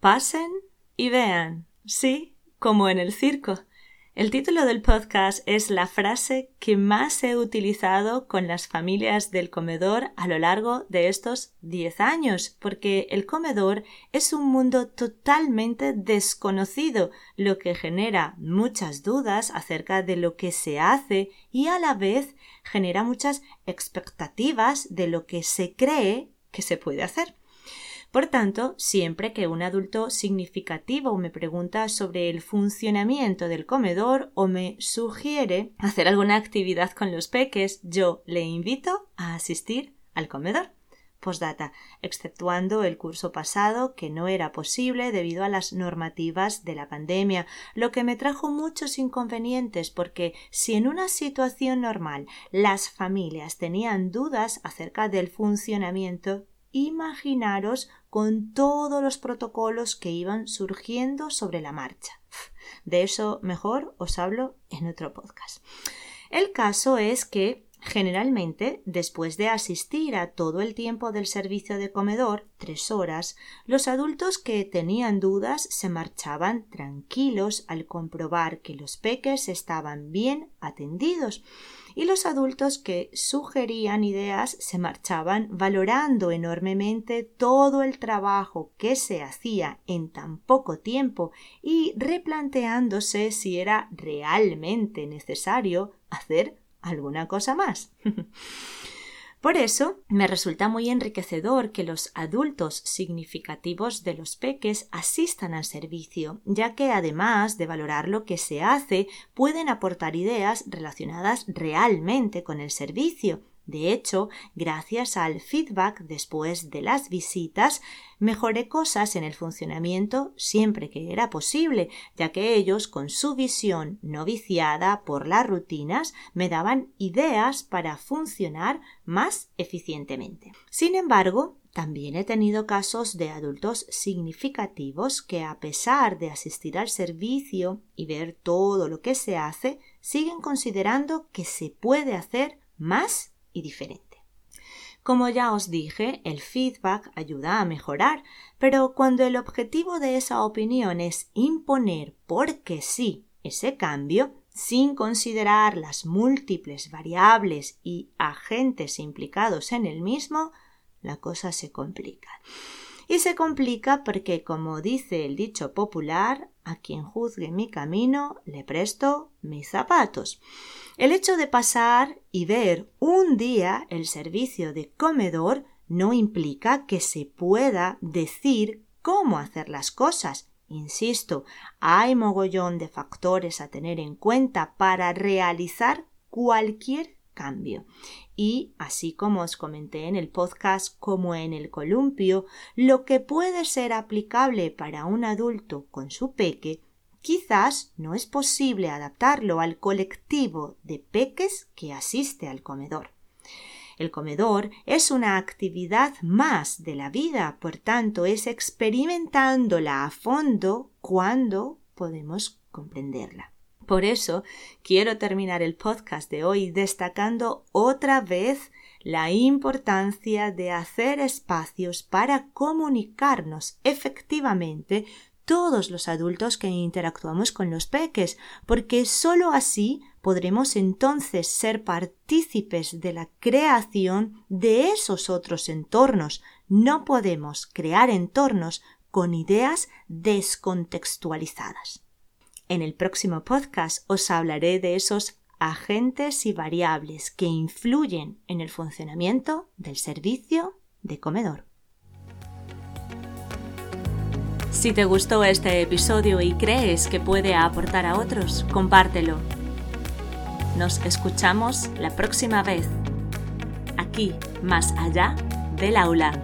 Pasen y vean, sí, como en el circo. El título del podcast es la frase que más he utilizado con las familias del comedor a lo largo de estos 10 años, porque el comedor es un mundo totalmente desconocido, lo que genera muchas dudas acerca de lo que se hace y a la vez genera muchas expectativas de lo que se cree que se puede hacer. Por tanto, siempre que un adulto significativo me pregunta sobre el funcionamiento del comedor o me sugiere hacer alguna actividad con los peques, yo le invito a asistir al comedor. Postdata, exceptuando el curso pasado que no era posible debido a las normativas de la pandemia, lo que me trajo muchos inconvenientes porque si en una situación normal las familias tenían dudas acerca del funcionamiento imaginaros con todos los protocolos que iban surgiendo sobre la marcha. De eso mejor os hablo en otro podcast. El caso es que Generalmente, después de asistir a todo el tiempo del servicio de comedor, tres horas, los adultos que tenían dudas se marchaban tranquilos al comprobar que los peques estaban bien atendidos y los adultos que sugerían ideas se marchaban valorando enormemente todo el trabajo que se hacía en tan poco tiempo y replanteándose si era realmente necesario hacer alguna cosa más. Por eso me resulta muy enriquecedor que los adultos significativos de los peques asistan al servicio, ya que además de valorar lo que se hace, pueden aportar ideas relacionadas realmente con el servicio, de hecho, gracias al feedback después de las visitas, mejoré cosas en el funcionamiento siempre que era posible, ya que ellos, con su visión no viciada por las rutinas, me daban ideas para funcionar más eficientemente. Sin embargo, también he tenido casos de adultos significativos que, a pesar de asistir al servicio y ver todo lo que se hace, siguen considerando que se puede hacer más y diferente. Como ya os dije, el feedback ayuda a mejorar, pero cuando el objetivo de esa opinión es imponer porque sí ese cambio, sin considerar las múltiples variables y agentes implicados en el mismo, la cosa se complica. Y se complica porque, como dice el dicho popular, a quien juzgue mi camino le presto mis zapatos. El hecho de pasar y ver un día el servicio de comedor no implica que se pueda decir cómo hacer las cosas. Insisto, hay mogollón de factores a tener en cuenta para realizar cualquier cambio. Y así como os comenté en el podcast como en el columpio, lo que puede ser aplicable para un adulto con su peque Quizás no es posible adaptarlo al colectivo de peques que asiste al comedor. El comedor es una actividad más de la vida, por tanto es experimentándola a fondo cuando podemos comprenderla. Por eso quiero terminar el podcast de hoy destacando otra vez la importancia de hacer espacios para comunicarnos efectivamente todos los adultos que interactuamos con los peques, porque sólo así podremos entonces ser partícipes de la creación de esos otros entornos. No podemos crear entornos con ideas descontextualizadas. En el próximo podcast os hablaré de esos agentes y variables que influyen en el funcionamiento del servicio de comedor. Si te gustó este episodio y crees que puede aportar a otros, compártelo. Nos escuchamos la próxima vez, aquí, más allá del aula.